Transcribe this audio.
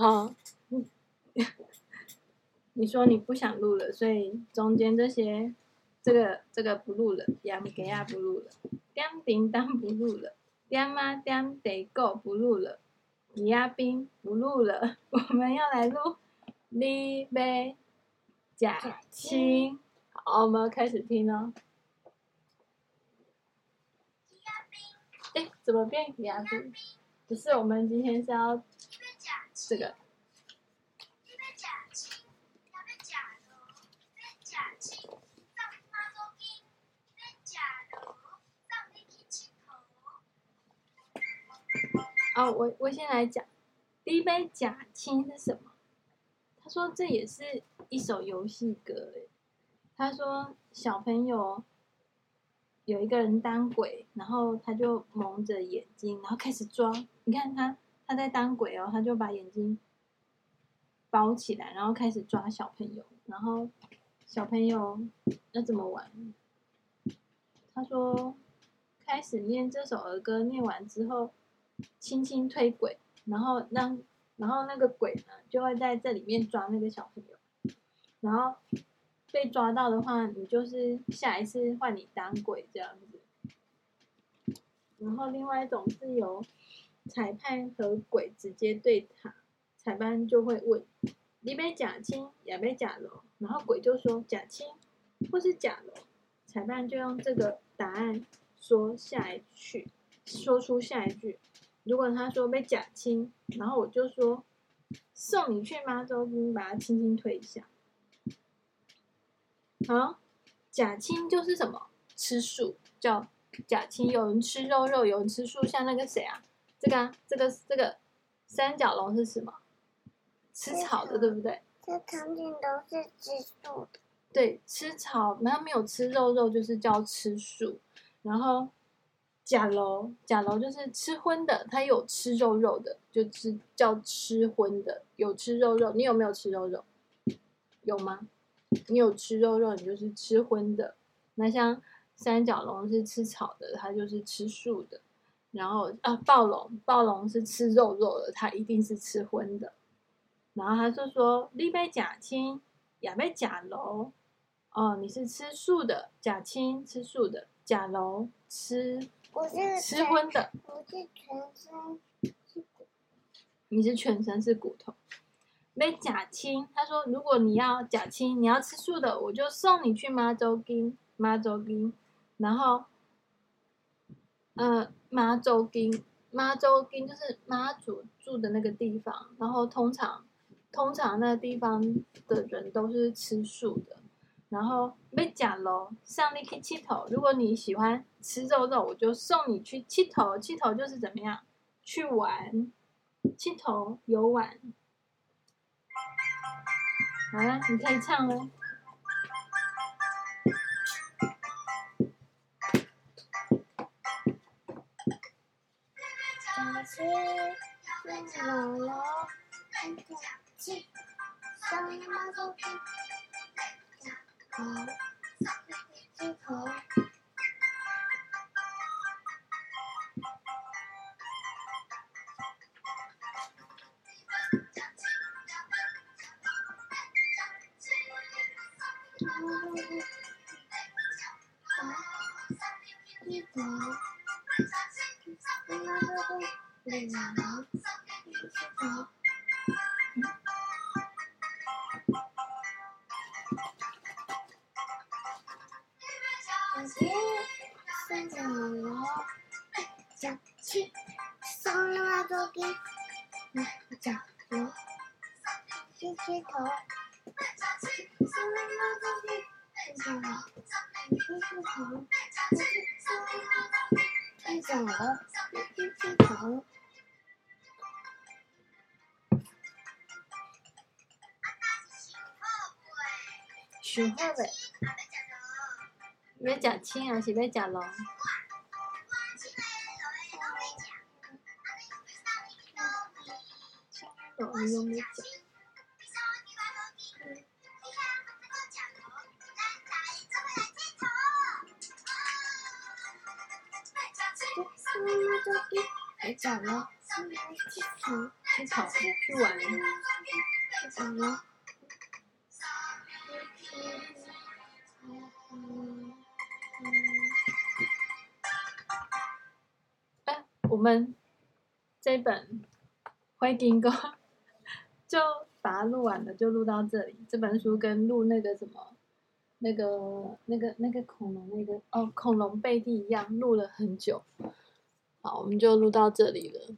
好，你说你不想录了，所以中间这些，这个这个不录了，杨给亚不录了，点叮当不录了，点啊点得够不录了，李亚斌不录了，我们要来录李贝假亲，好，我们要开始听哦。哎，怎么变李亚斌？不是，我们今天是要。这个。哦，我我先来讲，第一杯假亲是什么？他说这也是一首游戏歌。他说小朋友有一个人当鬼，然后他就蒙着眼睛，然后开始装。你看他。他在当鬼哦，他就把眼睛包起来，然后开始抓小朋友。然后小朋友要怎么玩？他说开始念这首儿歌，念完之后轻轻推鬼，然后让然后那个鬼呢就会在这里面抓那个小朋友。然后被抓到的话，你就是下一次换你当鬼这样子。然后另外一种是由。裁判和鬼直接对谈，裁判就会问：“你要假亲也要假咯？”然后鬼就说：“假亲或是假咯？”裁判就用这个答案说下一句，说出下一句。如果他说被假亲，然后我就说：“送你去妈祖宫，把他轻轻推一下。”好，假亲就是什么？吃素叫假亲。有人吃肉肉，有人吃素，像那个谁啊？这个啊，这个这个三角龙是什么？吃草的，对不对？这场景都是吃素的。对，吃草，它没有吃肉肉，就是叫吃素。然后甲楼，甲楼就是吃荤的，它有吃肉肉的，就是叫吃荤的。有吃肉肉，你有没有吃肉肉？有吗？你有吃肉肉，你就是吃荤的。那像三角龙是吃草的，它就是吃素的。然后啊，暴龙，暴龙是吃肉肉的，它一定是吃荤的。然后他就说：“你要吃亲，也要吃肉。哦，你是吃素的，假亲吃素的，吃肉吃我是吃荤的。我是全身是骨，你是全身是骨头。要吃亲，他说：如果你要假亲，你要吃素的，我就送你去妈祖经，妈祖经，然后。”呃，妈祖经，妈祖经就是妈祖住的那个地方，然后通常，通常那个地方的人都是吃素的。然后要吃肉，送你去七头。如果你喜欢吃肉肉，我就送你去七头，七头就是怎么样？去玩，七头游玩。好了，你可以唱了。 다시 힘들어요. 한치 쌍마소기 어, 이거 去姥姥看假期，上妈祖经，好，镜头。许贺伟，要吃亲还是要吃龙？龙有没有吃？嗯，要吃龙。去跑去玩了，去玩了。哎，我们这本灰金哥就把它录完了，就录到这里。这本书跟录那个什么，那个那个那个恐龙那个哦，恐龙贝蒂一样，录了很久。好，我们就录到这里了。